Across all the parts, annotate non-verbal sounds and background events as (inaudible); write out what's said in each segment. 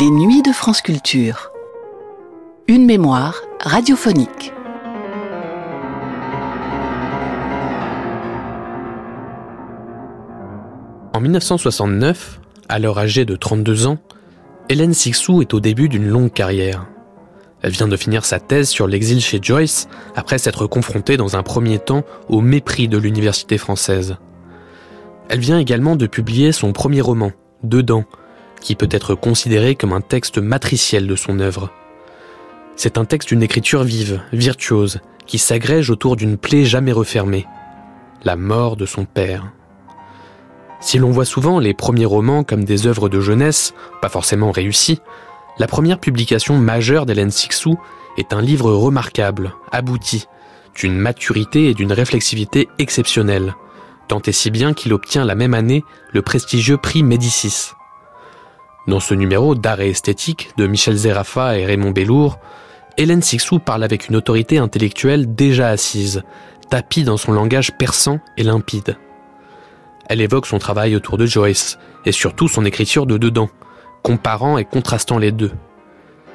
Les nuits de France Culture. Une mémoire radiophonique. En 1969, à l'heure âgée de 32 ans, Hélène Sixou est au début d'une longue carrière. Elle vient de finir sa thèse sur l'exil chez Joyce après s'être confrontée dans un premier temps au mépris de l'université française. Elle vient également de publier son premier roman, Dedans, qui peut être considéré comme un texte matriciel de son œuvre. C'est un texte d'une écriture vive, virtuose, qui s'agrège autour d'une plaie jamais refermée, la mort de son père. Si l'on voit souvent les premiers romans comme des œuvres de jeunesse, pas forcément réussies, la première publication majeure d'Hélène Sixou est un livre remarquable, abouti, d'une maturité et d'une réflexivité exceptionnelles, tant et si bien qu'il obtient la même année le prestigieux prix Médicis. Dans ce numéro d'art et esthétique de Michel Zerafa et Raymond Bellour, Hélène Sixou parle avec une autorité intellectuelle déjà assise, tapie dans son langage perçant et limpide. Elle évoque son travail autour de Joyce, et surtout son écriture de dedans, comparant et contrastant les deux.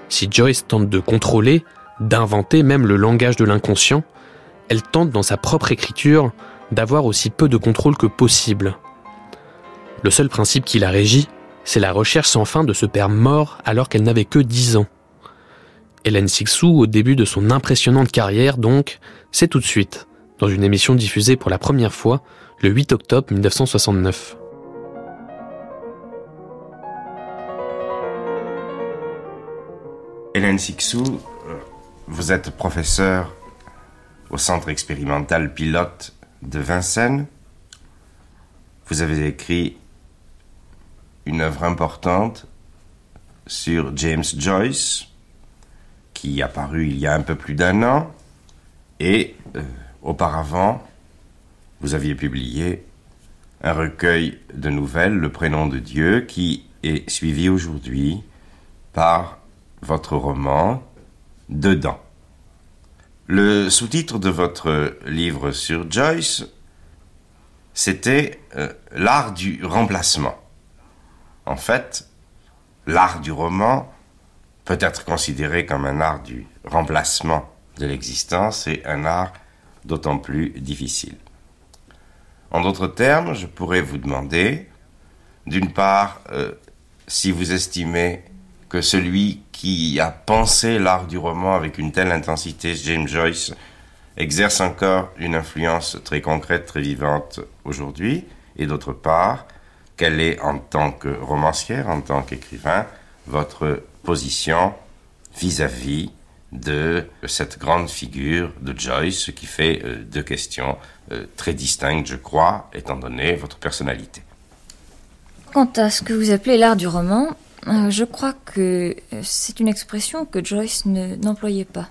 Si Joyce tente de contrôler, d'inventer même le langage de l'inconscient, elle tente dans sa propre écriture d'avoir aussi peu de contrôle que possible. Le seul principe qui la régit, c'est la recherche sans fin de ce père mort alors qu'elle n'avait que 10 ans. Hélène Sixou, au début de son impressionnante carrière donc, c'est tout de suite, dans une émission diffusée pour la première fois le 8 octobre 1969. Hélène Sixou, euh, vous êtes professeur au centre expérimental pilote de Vincennes. Vous avez écrit une œuvre importante sur James Joyce, qui a paru il y a un peu plus d'un an, et euh, auparavant, vous aviez publié un recueil de nouvelles, Le prénom de Dieu, qui est suivi aujourd'hui par votre roman Dedans. Le sous-titre de votre livre sur Joyce, c'était euh, L'art du remplacement. En fait, l'art du roman peut être considéré comme un art du remplacement de l'existence et un art d'autant plus difficile. En d'autres termes, je pourrais vous demander, d'une part, euh, si vous estimez que celui qui a pensé l'art du roman avec une telle intensité, James Joyce, exerce encore une influence très concrète, très vivante aujourd'hui, et d'autre part, quelle est en tant que romancière, en tant qu'écrivain, votre position vis-à-vis de cette grande figure de Joyce qui fait euh, deux questions euh, très distinctes, je crois, étant donné votre personnalité. Quant à ce que vous appelez l'art du roman, euh, je crois que c'est une expression que Joyce n'employait pas.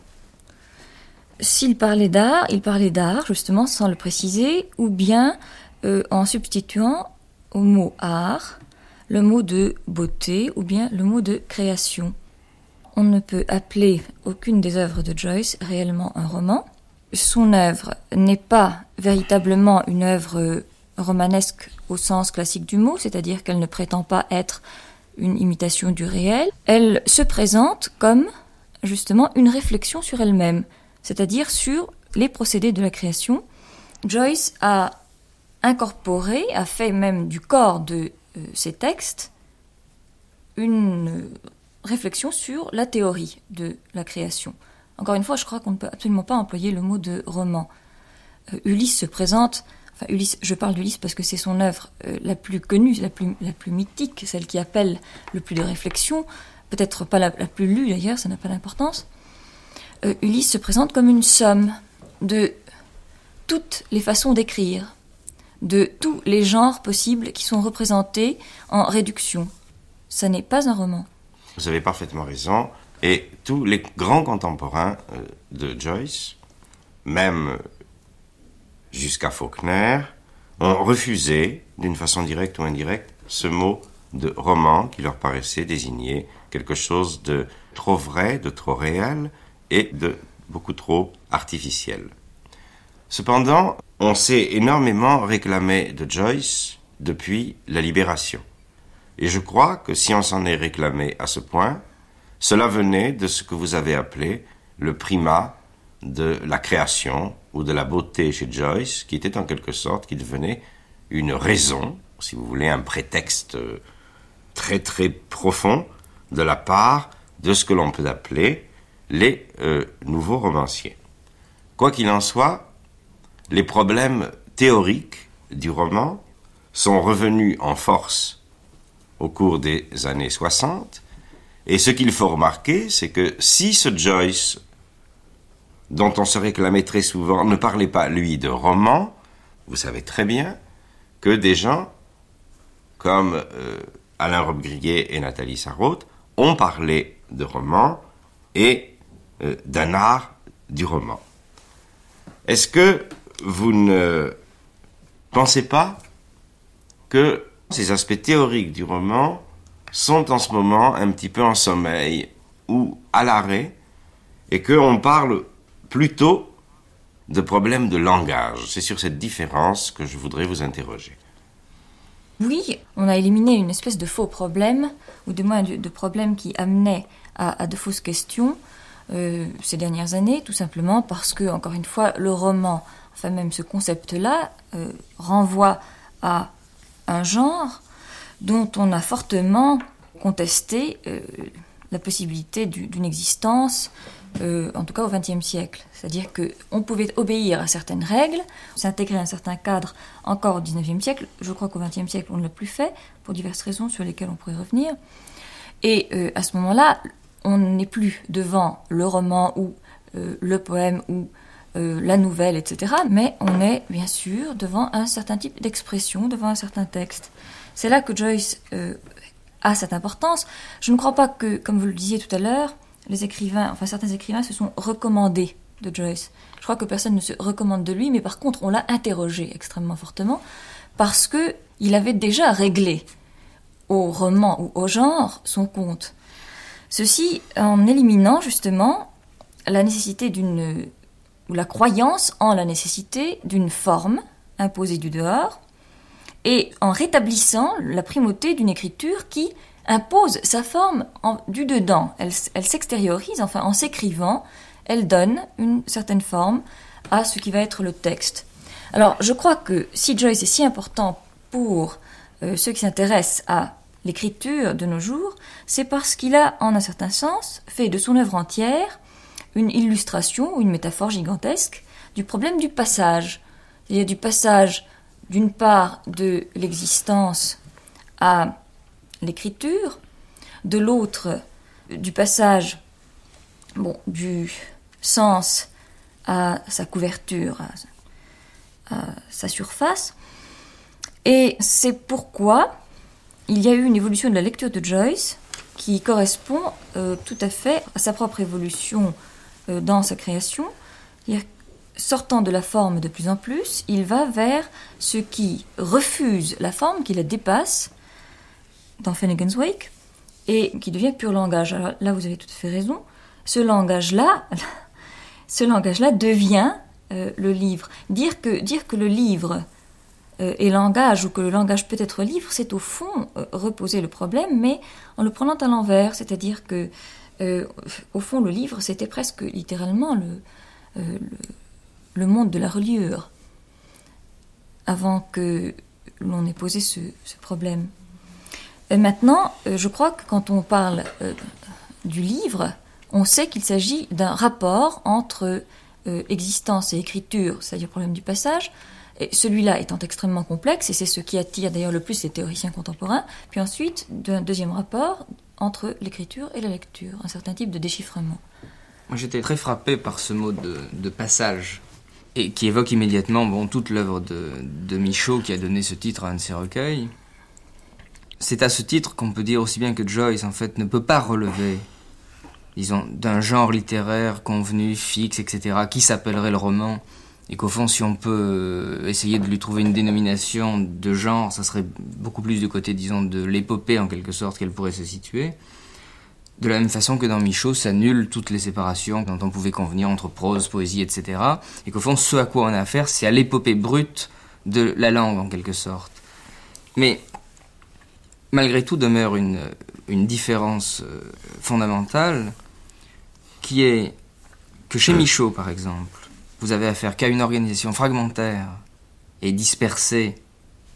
S'il parlait d'art, il parlait d'art justement sans le préciser, ou bien en substituant au mot art le mot de beauté ou bien le mot de création on ne peut appeler aucune des œuvres de Joyce réellement un roman. Son œuvre n'est pas véritablement une œuvre romanesque au sens classique du mot, c'est-à-dire qu'elle ne prétend pas être une imitation du réel. Elle se présente comme justement une réflexion sur elle-même, c'est-à-dire sur les procédés de la création. Joyce a incorporé, a fait même du corps de euh, ses textes une réflexion sur la théorie de la création. Encore une fois, je crois qu'on ne peut absolument pas employer le mot de roman. Euh, Ulysse se présente, enfin Ulysse, je parle d'Ulysse parce que c'est son œuvre euh, la plus connue, la plus, mythique, celle qui appelle le plus de réflexion, peut-être pas la, plus lue d'ailleurs, ça n'a pas d'importance. Euh, Ulysse se présente comme une somme de toutes les façons d'écrire, de tous les genres possibles qui sont représentés en réduction. Ça n'est pas un roman. Vous avez parfaitement raison. Et tous les grands contemporains euh, de Joyce, même jusqu'à Faulkner, ont refusé, d'une façon directe ou indirecte, ce mot de roman qui leur paraissait désigner quelque chose de trop vrai, de trop réel et de beaucoup trop artificiel. Cependant, on s'est énormément réclamé de Joyce depuis la libération. Et je crois que si on s'en est réclamé à ce point, cela venait de ce que vous avez appelé le primat de la création ou de la beauté chez Joyce, qui était en quelque sorte, qui devenait une raison, si vous voulez, un prétexte euh, très très profond de la part de ce que l'on peut appeler les euh, nouveaux romanciers. Quoi qu'il en soit, les problèmes théoriques du roman sont revenus en force au cours des années 60, et ce qu'il faut remarquer, c'est que si ce Joyce, dont on se réclamait très souvent, ne parlait pas, lui, de roman, vous savez très bien que des gens comme euh, Alain Robbe-Grillet et Nathalie Sarraute ont parlé de roman et euh, d'un art du roman. Est-ce que vous ne pensez pas que ces aspects théoriques du roman sont en ce moment un petit peu en sommeil ou à l'arrêt et qu'on parle plutôt de problèmes de langage? C'est sur cette différence que je voudrais vous interroger. Oui, on a éliminé une espèce de faux problème, ou du moins de, problème qui amenait à, de fausses questions euh, ces dernières années, tout simplement parce que, encore une fois, le roman, enfin même ce concept-là, euh, renvoie à un genre dont on a fortement contesté euh, la possibilité d'une existence, euh, en tout cas au XXe siècle. C'est-à-dire qu'on pouvait obéir à certaines règles, s'intégrer à un certain cadre encore au XIXe siècle. Je crois qu'au XXe siècle, on ne l'a plus fait, pour diverses raisons sur lesquelles on pourrait revenir. Et à ce moment-là, on n'est plus devant le roman ou le poème ou la nouvelle, etc. Mais on est bien sûr devant un certain type d'expression, devant un certain texte. C'est là que Joyce euh, a cette importance. Je ne crois pas que, comme vous le disiez tout à l'heure, les écrivains, enfin certains écrivains se sont recommandés de Joyce. Je crois que personne ne se recommande de lui, mais par contre on l'a interrogé extrêmement fortement parce que il avait déjà réglé au roman ou au genre son compte. Ceci en éliminant justement la nécessité d'une ou la croyance en la nécessité d'une forme imposée du dehors et en rétablissant la primauté d'une écriture qui impose sa forme du dedans. Elle, s'extériorise, enfin en s'écrivant, elle donne une certaine forme à ce qui va être le texte. Alors je crois que si Joyce est si important pour euh, ceux qui s'intéressent à l'écriture de nos jours, c'est parce qu'il a, en un certain sens, fait de son œuvre entière une illustration ou une métaphore gigantesque du problème du passage. Il y a du passage d'une part de l'existence à l'écriture, de l'autre du passage du sens à sa couverture, à, sa surface. Et c'est pourquoi il y a eu une évolution de la lecture de Joyce qui correspond euh, tout à fait à sa propre évolution dans sa création sortant de la forme de plus en plus, il va vers ce qui refuse la forme, qui la dépasse dans Finnegan's Wake, et qui devient pur langage. Alors là, vous avez tout à fait raison. Ce langage-là, (laughs) ce langage-là devient euh, le livre. Dire que, dire que le livre euh, est langage ou que le langage peut être livre, c'est au fond euh, reposer le problème, mais en le prenant à l'envers. C'est-à-dire que, au fond, le livre, c'était presque littéralement le le monde de la reliure avant que l'on ait posé ce, problème. Et maintenant, euh, je crois que quand on parle euh, du livre, on sait qu'il s'agit d'un rapport entre euh, existence et écriture, c'est-à-dire problème du passage, celui-là étant extrêmement complexe, et c'est ce qui attire d'ailleurs le plus les théoriciens contemporains, puis ensuite d'un deuxième rapport entre l'écriture et la lecture, un certain type de déchiffrement. Moi j'étais très frappé par ce mot de passage et qui évoque immédiatement bon, toute l'œuvre de, de Michaud qui a donné ce titre à un de ses recueils. C'est à ce titre qu'on peut dire aussi bien que Joyce en fait ne peut pas relever, disons, d'un genre littéraire convenu, fixe, etc., qui s'appellerait le roman, et qu'au fond, si on peut essayer de lui trouver une dénomination de genre, ça serait beaucoup plus du côté, disons, de l'épopée en quelque sorte qu'elle pourrait se situer. De la même façon que dans Michaud s'annulent toutes les séparations dont on pouvait convenir entre prose, poésie, etc. Et qu'au fond, ce à quoi on a affaire, c'est à l'épopée brute de la langue, en quelque sorte. Mais malgré tout demeure une, une différence euh, fondamentale qui est que chez Michaud, par exemple, vous avez affaire qu'à une organisation fragmentaire et dispersée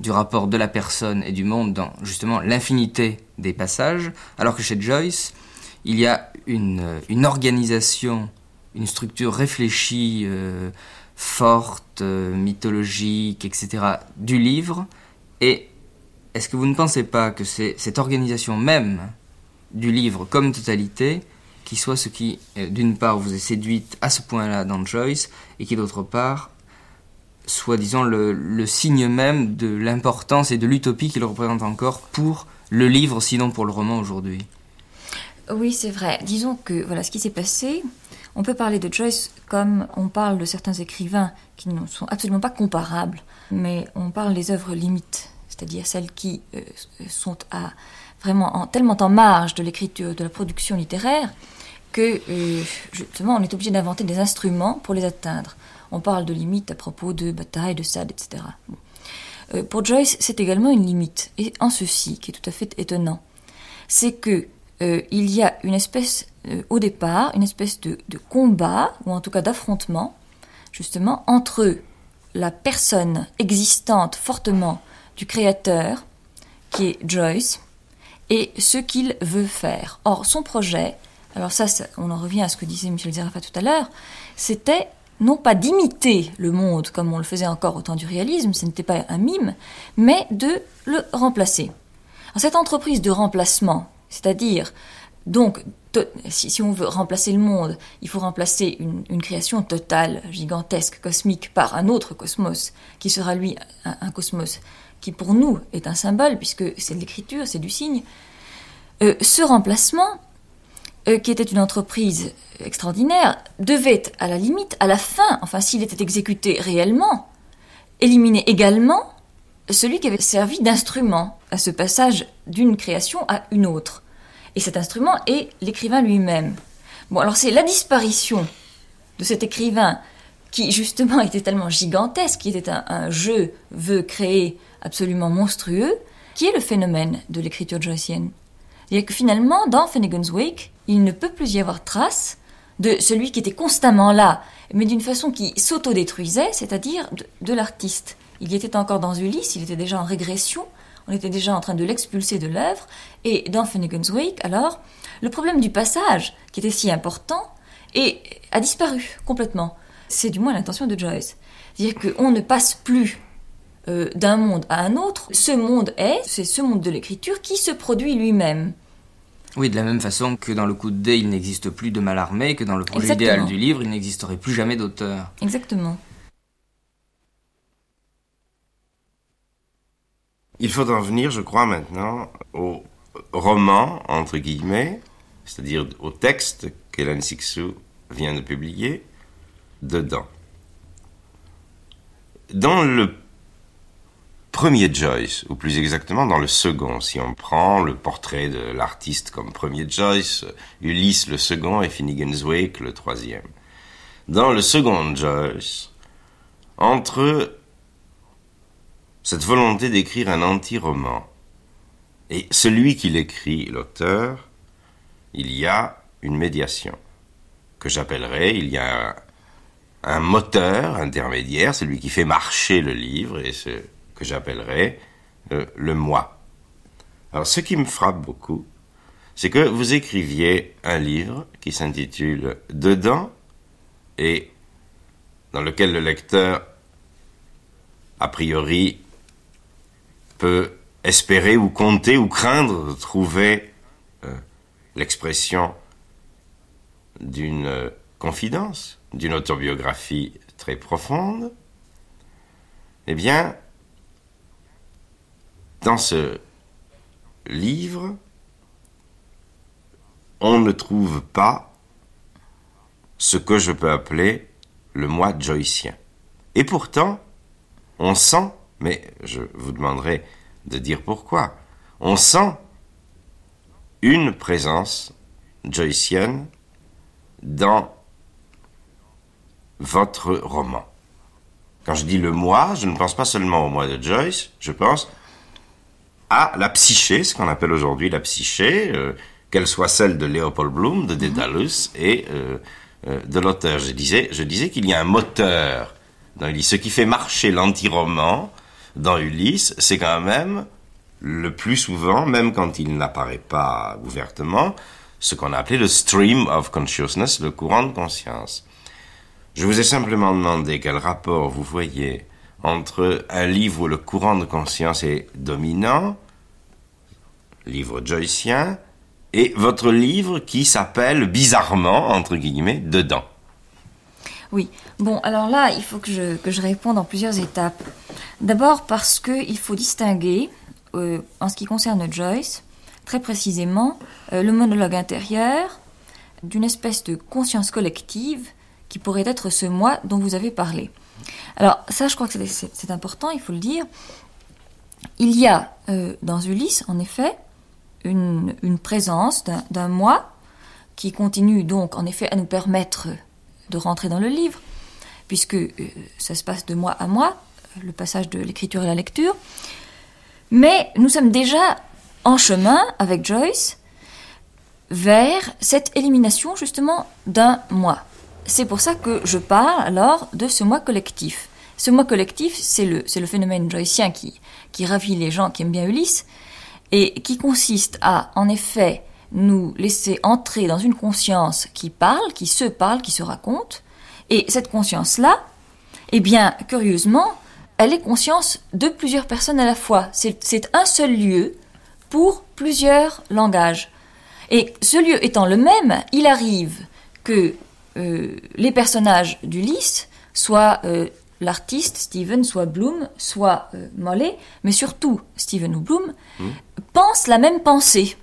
du rapport de la personne et du monde dans justement l'infinité des passages, alors que chez Joyce, il y a une, une organisation, une structure réfléchie, euh, forte, euh, mythologique, etc., du livre. Et est-ce que vous ne pensez pas que c'est cette organisation même du livre comme totalité qui soit ce qui, euh, d'une part, vous est séduite à ce point-là dans Joyce, et qui, d'autre part, soit, disons, le, signe même de l'importance et de l'utopie qu'il représente encore pour le livre, sinon pour le roman aujourd'hui. Oui, c'est vrai. Disons que voilà ce qui s'est passé. On peut parler de Joyce comme on parle de certains écrivains qui ne sont absolument pas comparables, mais on parle des œuvres limites, c'est-à-dire celles qui euh, sont à, vraiment en, tellement en marge de l'écriture, de la production littéraire, que euh, justement on est obligé d'inventer des instruments pour les atteindre. On parle de limites à propos de batailles, de sade, etc. Euh, pour Joyce, c'est également une limite, et en ceci, qui est tout à fait étonnant, c'est que euh, il y a une espèce, au départ, une espèce de, de combat, ou en tout cas d'affrontement, justement, entre la personne existante fortement du créateur, qui est Joyce, et ce qu'il veut faire. Or, son projet, alors ça, on en revient à ce que disait Michel Zerafa tout à l'heure, c'était non pas d'imiter le monde comme on le faisait encore au temps du réalisme, ce n'était pas un mime, mais de le remplacer. Alors, cette entreprise de remplacement, c'est-à-dire, donc, si, on veut remplacer le monde, il faut remplacer une, création totale, gigantesque, cosmique, par un autre cosmos, qui sera lui un, un cosmos qui pour nous est un symbole, puisque c'est de l'écriture, c'est du signe. Euh, ce remplacement, euh, qui était une entreprise extraordinaire, devait, à la limite, à la fin, enfin s'il était exécuté réellement, éliminer également celui qui avait servi d'instrument à ce passage d'une création à une autre. Et cet instrument est l'écrivain lui-même. Bon, alors c'est la disparition de cet écrivain qui justement (laughs) était tellement gigantesque, qui était un, jeu veut créer absolument monstrueux, qui est le phénomène de l'écriture joycienne. A que finalement, dans Finnegan's Wake, il ne peut plus y avoir trace de celui qui était constamment là, mais d'une façon qui s'autodétruisait, c'est-à-dire de, l'artiste. Il était encore dans Ulysse, il était déjà en régression, on était déjà en train de l'expulser de l'œuvre, et dans Finnegan's Wake, alors, le problème du passage, qui était si important, et a disparu complètement. C'est du moins l'intention de Joyce. C'est-à-dire qu'on ne passe plus euh, d'un monde à un autre. Ce monde est, c'est ce monde de l'écriture qui se produit lui-même. Oui, de la même façon que dans le coup de dé, il n'existe plus de Mallarmé, que dans le projet Exactement. idéal du livre, il n'existerait plus jamais d'auteur. Exactement. Il faut en venir, je crois, maintenant au roman, entre guillemets, c'est-à-dire au texte qu'Hélène Sixou vient de publier, dedans. Dans le premier Joyce, ou plus exactement dans le second, si on prend le portrait de l'artiste comme premier Joyce, Ulysse le second et Finnegan's Wake le troisième. Dans le second Joyce, entre cette volonté d'écrire un anti-roman et celui qui l'écrit, l'auteur, il y a une médiation que j'appellerais, il y a un, moteur intermédiaire, celui qui fait marcher le livre et ce que j'appellerais euh, le moi. Alors ce qui me frappe beaucoup, c'est que vous écriviez un livre qui s'intitule Dedans et dans lequel le lecteur, a priori, peut espérer ou compter ou craindre trouver euh, l'expression d'une euh, confidence, d'une autobiographie très profonde, eh bien, dans ce livre, on ne trouve pas ce que je peux appeler le moi joycien. Et pourtant, on sent, mais je vous demanderai de dire pourquoi, on sent une présence joycienne dans votre roman. Quand je dis le moi, je ne pense pas seulement au moi de Joyce, je pense à la psyché, ce qu'on appelle aujourd'hui la psyché, euh, qu'elle soit celle de Léopold Bloom, de Dédalus et euh, euh, de l'auteur. Je disais, je disais qu'il y a un moteur dans Ulysse. Ce qui fait marcher l'anti-roman dans Ulysse, c'est quand même le plus souvent, même quand il n'apparaît pas ouvertement, ce qu'on a appelé le stream of consciousness, le courant de conscience. Je vous ai simplement demandé quel rapport vous voyez entre un livre où le courant de conscience est dominant, livre joycien, et votre livre qui s'appelle bizarrement, entre guillemets, Dedans. Oui, bon, alors là, il faut que je, que je réponde en plusieurs étapes. D'abord parce qu'il faut distinguer, euh, en ce qui concerne Joyce, très précisément, euh, le monologue intérieur d'une espèce de conscience collective qui pourrait être ce moi dont vous avez parlé. Alors ça, je crois que c'est important, il faut le dire. Il y a euh, dans Ulysse, en effet, une, présence d'un moi qui continue donc en effet à nous permettre de rentrer dans le livre, puisque euh, ça se passe de moi à moi, le passage de l'écriture et la lecture. Mais nous sommes déjà en chemin avec Joyce vers cette élimination justement d'un moi. C'est pour ça que je parle alors de ce moi collectif. Ce moi collectif, c'est le, c'est le phénomène joycien qui, qui ravit les gens qui aiment bien Ulysse, et qui consiste à, en effet, nous laisser entrer dans une conscience qui parle, qui se parle, qui se raconte, et cette conscience-là, eh bien, curieusement, elle est conscience de plusieurs personnes à la fois. C'est un seul lieu pour plusieurs langages. Et ce lieu étant le même, il arrive que les personnages d'Ulysse soient euh, l'artiste Steven, soit Bloom, soit euh, Mollet, mais surtout Steven ou Bloom, hmm. pensent la même pensée.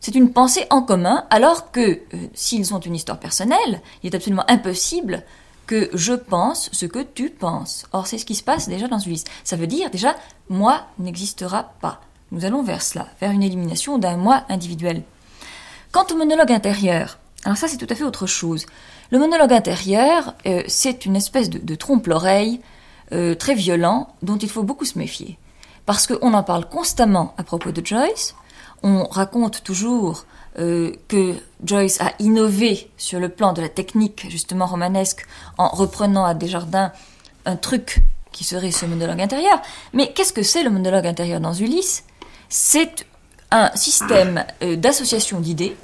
C'est une pensée en commun, alors que s'ils ont une histoire personnelle, il est absolument impossible que je pense ce que tu penses. Or, c'est ce qui se passe déjà dans Ulysse. Ça veut dire déjà, moi n'existera pas. Nous allons vers cela, vers une élimination d'un moi individuel. Quant au monologue intérieur, alors ça c'est tout à fait autre chose. Le monologue intérieur, euh, c'est une espèce de, trompe-l'oreille euh, très violent dont il faut beaucoup se méfier. Parce qu'on en parle constamment à propos de Joyce, on raconte toujours euh, que Joyce a innové sur le plan de la technique justement romanesque en reprenant à Desjardins un truc qui serait ce monologue intérieur. Mais qu'est-ce que c'est le monologue intérieur dans Ulysse? C'est un système d'association d'idées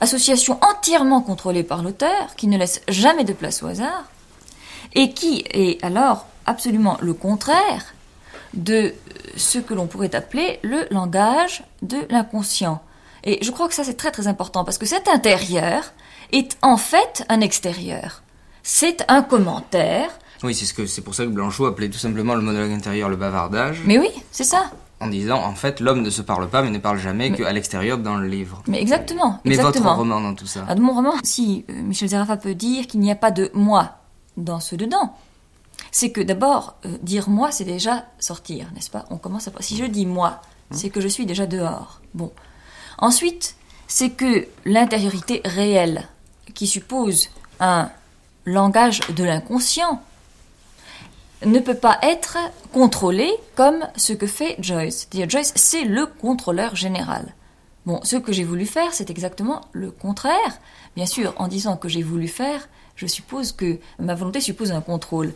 association entièrement contrôlée par l'auteur, qui ne laisse jamais de place au hasard, et qui est alors absolument le contraire de ce que l'on pourrait appeler le langage de l'inconscient. Et je crois que ça c'est très très important parce que cet intérieur est en fait un extérieur. C'est un commentaire. Oui, c'est ce que c'est pour ça que Blanchot appelait tout simplement le monologue intérieur le bavardage. Mais oui, c'est ça en disant en fait l'homme ne se parle pas mais ne parle jamais qu'à l'extérieur dans le livre. Mais exactement. Mais votre roman dans tout ça. Ah, mon roman, si euh, Michel Zerafa peut dire qu'il n'y a pas de moi dans ce dedans, c'est que d'abord euh, dire moi c'est déjà sortir, n'est-ce pas? On commence à si je dis moi, c'est que je suis déjà dehors. Bon. Ensuite, c'est que l'intériorité réelle qui suppose un langage de l'inconscient ne peut pas être contrôlé comme ce que fait Joyce. Dire Joyce, c'est le contrôleur général. Bon, ce que j'ai voulu faire, c'est exactement le contraire. Bien sûr, en disant que j'ai voulu faire, je suppose que ma volonté suppose un contrôle.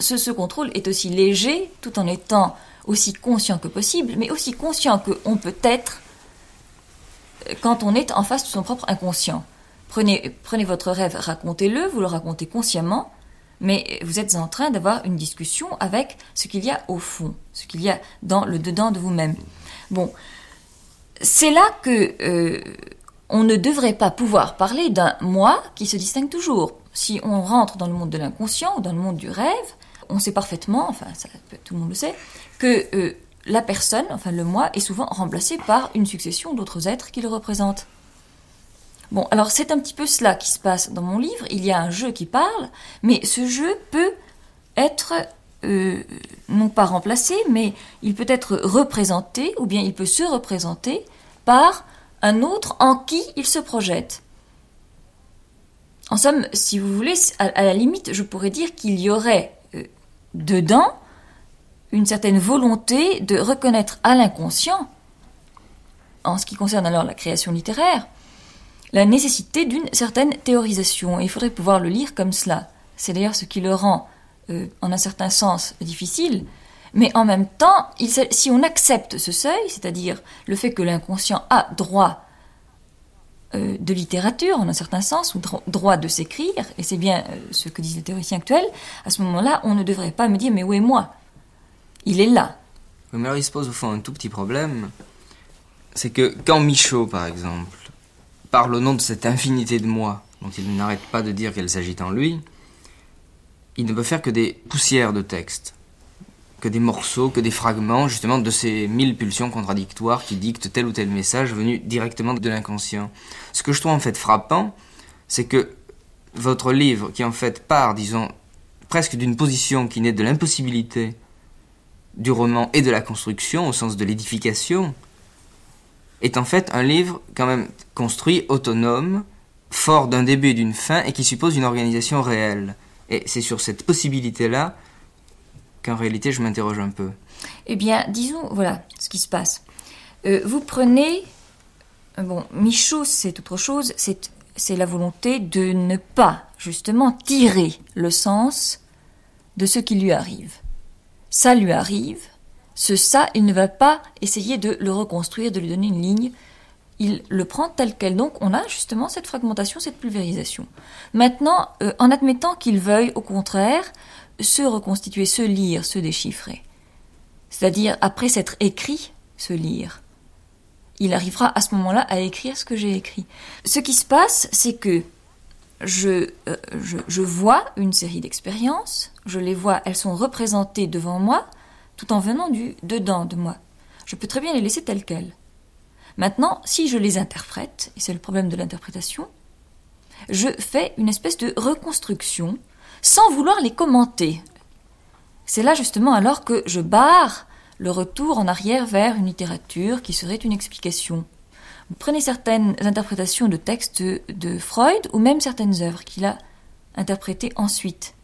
ce, contrôle est aussi léger, tout en étant aussi conscient que possible, mais aussi conscient qu'on peut être quand on est en face de son propre inconscient. Prenez votre rêve, racontez-le, vous le racontez consciemment, mais vous êtes en train d'avoir une discussion avec ce qu'il y a au fond, ce qu'il y a dans le dedans de vous-même. Bon, c'est là que euh, on ne devrait pas pouvoir parler d'un moi qui se distingue toujours. Si on rentre dans le monde de l'inconscient ou dans le monde du rêve, on sait parfaitement, enfin tout le monde le sait, que euh, la personne, enfin le moi, est souvent remplacé par une succession d'autres êtres qui le représentent. Bon, alors c'est un petit peu cela qui se passe dans mon livre. Il y a un jeu qui parle, mais ce jeu peut être euh, non pas remplacé, mais il peut être représenté, ou bien il peut se représenter par un autre en qui il se projette. En somme, si vous voulez, à, la limite, je pourrais dire qu'il y aurait euh, dedans une certaine volonté de reconnaître à l'inconscient, en ce qui concerne alors la création littéraire, la nécessité d'une certaine théorisation. Il faudrait pouvoir le lire comme cela. C'est d'ailleurs ce qui le rend, euh, en un certain sens, difficile. Mais en même temps, si on accepte ce seuil, c'est-à-dire le fait que l'inconscient a droit euh, de littérature, en un certain sens, ou droit de s'écrire, et c'est bien euh, ce que disent les théoriciens actuels, à ce moment-là, on ne devrait pas me dire mais où est moi? Il est là. mais alors il se pose au fond un tout petit problème, c'est que quand Michaud, par exemple, parle au nom de cette infinité de moi, dont il n'arrête pas de dire qu'elle s'agit en lui, il ne peut faire que des poussières de texte, que des morceaux, que des fragments, justement, de ces mille pulsions contradictoires qui dictent tel ou tel message venu directement de l'inconscient. Ce que je trouve en fait frappant, c'est que votre livre, qui en fait part, disons, presque d'une position qui naît de l'impossibilité du roman et de la construction, au sens de l'édification, est en fait un livre quand même construit, autonome, fort d'un début et d'une fin, et qui suppose une organisation réelle. Et c'est sur cette possibilité-là qu'en réalité je m'interroge un peu. Eh bien, disons, voilà ce qui se passe. Euh, vous prenez... Bon, Michaud, c'est autre chose, c'est la volonté de ne pas, justement, tirer le sens de ce qui lui arrive. Ça lui arrive, ce ça, il ne va pas essayer de le reconstruire, de lui donner une ligne. Il le prend tel quel. Donc on a justement cette fragmentation, cette pulvérisation. Maintenant, euh, en admettant qu'il veuille, au contraire, se reconstituer, se lire, se déchiffrer, c'est-à-dire après s'être écrit, se lire, il arrivera à ce moment-là à écrire ce que j'ai écrit. Ce qui se passe, c'est que je, euh, je, je vois une série d'expériences, je les vois, elles sont représentées devant moi, tout en venant du dedans de moi. Je peux très bien les laisser telles quelles. Maintenant, si je les interprète, et c'est le problème de l'interprétation, je fais une espèce de reconstruction sans vouloir les commenter. C'est là justement alors que je barre le retour en arrière vers une littérature qui serait une explication. Prenez certaines interprétations de textes de Freud ou même certaines œuvres qu'il a interprétées ensuite.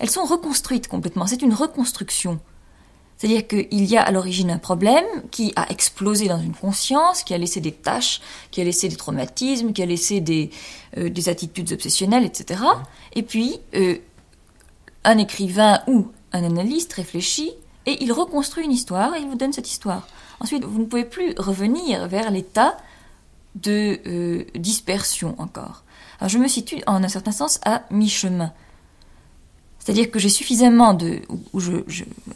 Elles sont reconstruites complètement, c'est une reconstruction. C'est-à-dire qu'il y a à l'origine un problème qui a explosé dans une conscience, qui a laissé des tâches, qui a laissé des traumatismes, qui a laissé des, euh, des attitudes obsessionnelles, etc. Et puis, euh, un écrivain ou un analyste réfléchit et il reconstruit une histoire et il vous donne cette histoire. Ensuite, vous ne pouvez plus revenir vers l'état de euh, dispersion encore. Alors je me situe en un certain sens à mi-chemin. C'est-à-dire que j'ai suffisamment de...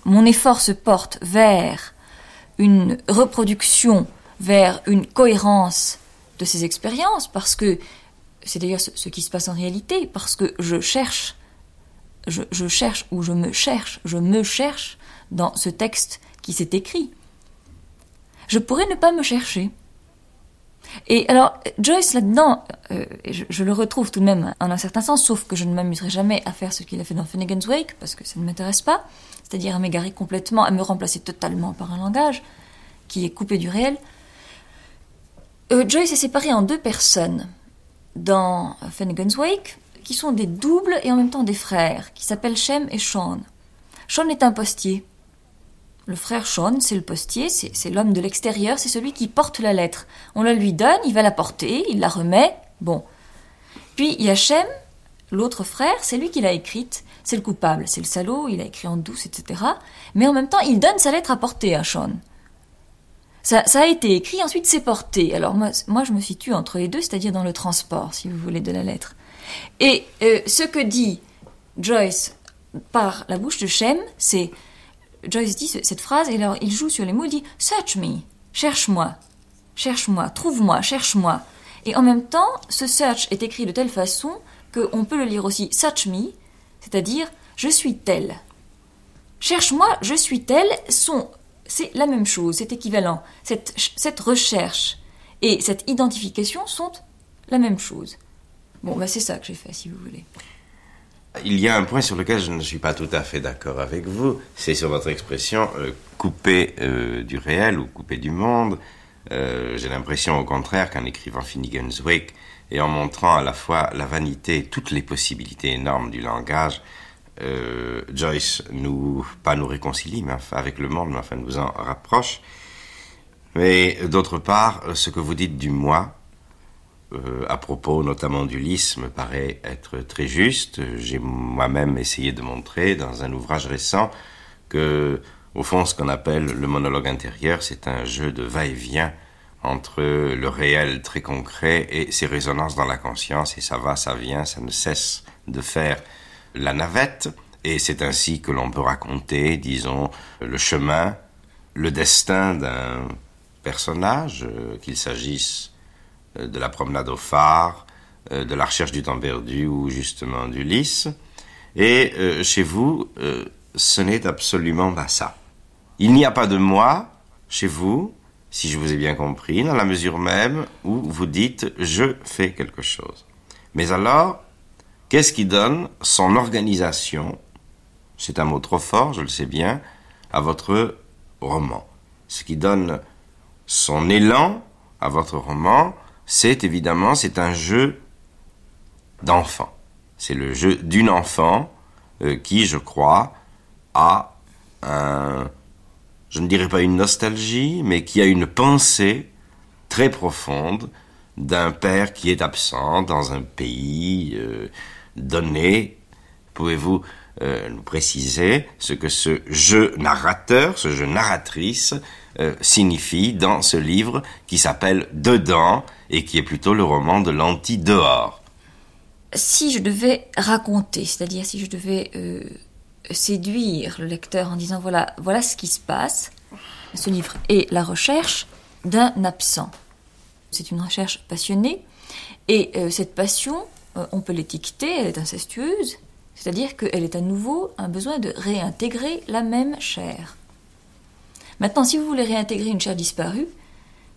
Mon effort se porte vers une reproduction, vers une cohérence de ces expériences, parce que c'est d'ailleurs ce, qui se passe en réalité, parce que je cherche, je cherche ou je me cherche, je me cherche dans ce texte qui s'est écrit. Je pourrais ne pas me chercher. Et alors, Joyce, là-dedans, euh, je, le retrouve tout de même en un certain sens, sauf que je ne m'amuserai jamais à faire ce qu'il a fait dans Finnegan's Wake, parce que ça ne m'intéresse pas, c'est-à-dire à m'égarer complètement, à me remplacer totalement par un langage qui est coupé du réel. Euh, Joyce est séparé en deux personnes dans Finnegan's Wake, qui sont des doubles et en même temps des frères, qui s'appellent Shem et Sean. Sean est un postier. Le frère Sean, c'est le postier, c'est l'homme de l'extérieur, c'est celui qui porte la lettre. On la lui donne, il va la porter, il la remet, bon. Puis il y a Shem, l'autre frère, c'est lui qui l'a écrite, c'est le coupable, c'est le salaud, il a écrit en douce, etc. Mais en même temps, il donne sa lettre à porter à Sean. Ça, a été écrit, ensuite c'est porté. Alors moi, moi, je me situe entre les deux, c'est-à-dire dans le transport, si vous voulez, de la lettre. Et euh, ce que dit Joyce par la bouche de Shem, c'est Joyce dit cette phrase et alors il joue sur les mots, il dit Search me, cherche-moi, cherche-moi, trouve-moi, cherche-moi. Et en même temps, ce search est écrit de telle façon qu'on peut le lire aussi search me, c'est-à-dire je suis tel. Cherche-moi, je suis tel c'est la même chose, c'est équivalent. Cette, cette recherche et cette identification sont la même chose. Bon, bah c'est ça que j'ai fait, si vous voulez. Il y a un point sur lequel je ne suis pas tout à fait d'accord avec vous, c'est sur votre expression euh, couper euh, du réel ou couper du monde. Euh, j'ai l'impression au contraire qu'en écrivant Finnegan's Wake et en montrant à la fois la vanité, toutes les possibilités énormes du langage, euh, Joyce nous, pas nous réconcilie, mais avec le monde, mais enfin nous en rapproche. Mais d'autre part, ce que vous dites du moi, euh, à propos notamment du lys, me paraît être très juste. J'ai moi-même essayé de montrer dans un ouvrage récent que, au fond, ce qu'on appelle le monologue intérieur, c'est un jeu de va-et-vient entre le réel très concret et ses résonances dans la conscience, et ça va, ça vient, ça ne cesse de faire la navette, et c'est ainsi que l'on peut raconter, disons, le chemin, le destin d'un personnage, euh, qu'il s'agisse de la promenade au phare, euh, de la recherche du temps perdu ou justement du lys. Et chez vous, ce n'est absolument pas ça. Il n'y a pas de moi chez vous, si je vous ai bien compris, dans la mesure même où vous dites je fais quelque chose. Mais alors, qu'est-ce qui donne son organisation, c'est un mot trop fort, je le sais bien, à votre roman? Ce qui donne son élan à votre roman, c'est évidemment, c'est un jeu d'enfant. C'est le jeu d'une enfant euh, qui, je crois, a un, je ne dirais pas une nostalgie, mais qui a une pensée très profonde d'un père qui est absent dans un pays euh, donné. Pouvez-vous euh, nous préciser ce que ce jeu narrateur, ce jeu narratrice euh, signifie dans ce livre qui s'appelle Dedans et qui est plutôt le roman de l'anti-dehors Si je devais raconter, c'est-à-dire si je devais séduire le lecteur en disant voilà, voilà ce qui se passe. Ce livre est la recherche d'un absent. C'est une recherche passionnée et euh, cette passion, euh, on peut l'étiqueter, elle est incestueuse, c'est-à-dire qu'elle est à nouveau un besoin de réintégrer la même chair. Maintenant, si vous voulez réintégrer une chair disparue,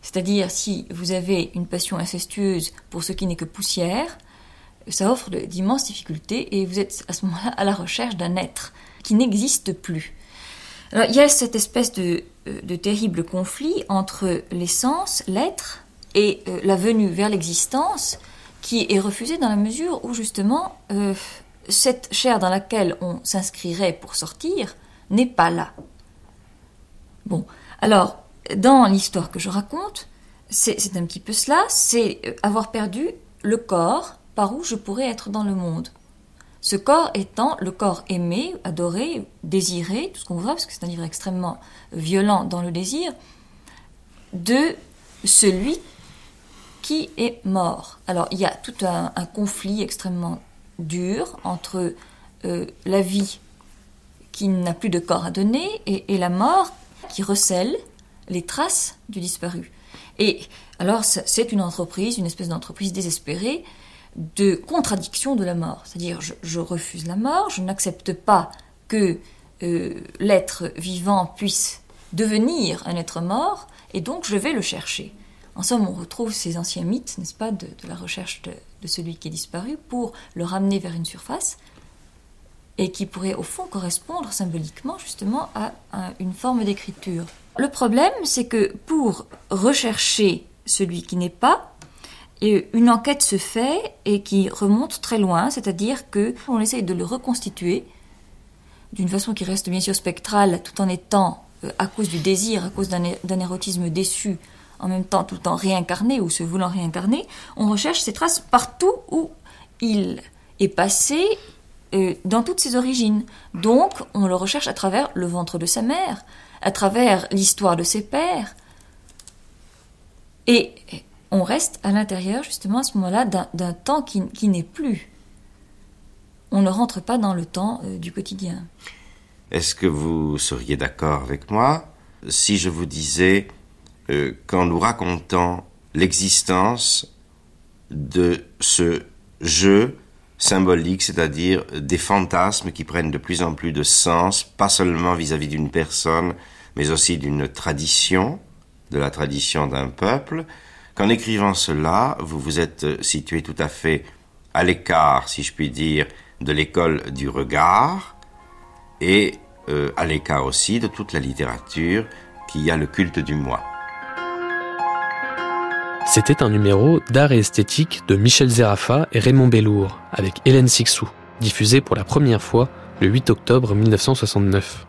c'est-à-dire si vous avez une passion incestueuse pour ce qui n'est que poussière, ça offre d'immenses difficultés et vous êtes à ce moment-là à la recherche d'un être qui n'existe plus. Alors, il y a cette espèce de, euh, terrible conflit entre l'essence, l'être, et euh, la venue vers l'existence qui est refusée dans la mesure où justement euh, cette chair dans laquelle on s'inscrirait pour sortir n'est pas là. Bon, alors dans l'histoire que je raconte, c'est un petit peu cela, c'est avoir perdu le corps par où je pourrais être dans le monde. Ce corps étant le corps aimé, adoré, désiré, tout ce qu'on voudra, parce que c'est un livre extrêmement violent dans le désir, de celui qui est mort. Alors il y a tout un, conflit extrêmement dur entre euh, la vie qui n'a plus de corps à donner et la mort qui recèle les traces du disparu. Et alors c'est une entreprise, une espèce d'entreprise désespérée de contradiction de la mort. C'est-à-dire, je, refuse la mort, je n'accepte pas que euh, l'être vivant puisse devenir un être mort, et donc je vais le chercher. En somme, on retrouve ces anciens mythes, n'est-ce pas, de, la recherche de, celui qui est disparu pour le ramener vers une surface, et qui pourrait au fond correspondre symboliquement justement à une forme d'écriture. Le problème, c'est que pour rechercher celui qui n'est pas, une enquête se fait et qui remonte très loin, c'est-à-dire que on essaye de le reconstituer d'une façon qui reste bien sûr spectrale, tout en étant, euh, à cause du désir, à cause d'un érotisme déçu, en même temps tout en réincarné ou se voulant réincarner, on recherche ces traces partout où il est passé dans toutes ses origines. Donc on le recherche à travers le ventre de sa mère, à travers l'histoire de ses pères. Et on reste à l'intérieur justement à ce moment-là d'un temps qui, n'est plus. On ne rentre pas dans le temps euh, du quotidien. Est-ce que vous seriez d'accord avec moi si je vous disais euh, qu'en nous racontant l'existence de ce jeu symbolique, c'est-à-dire des fantasmes qui prennent de plus en plus de sens, pas seulement vis-à-vis d'une personne, mais aussi d'une tradition, de la tradition d'un peuple, qu'en écrivant cela, vous vous êtes situé tout à fait à l'écart, si je puis dire, de l'école du regard et euh, à l'écart aussi de toute la littérature qui a le culte du moi. C'était un numéro d'art et esthétique de Michel Zerafa et Raymond Bellour avec Hélène Sixou, diffusé pour la première fois le 8 octobre 1969.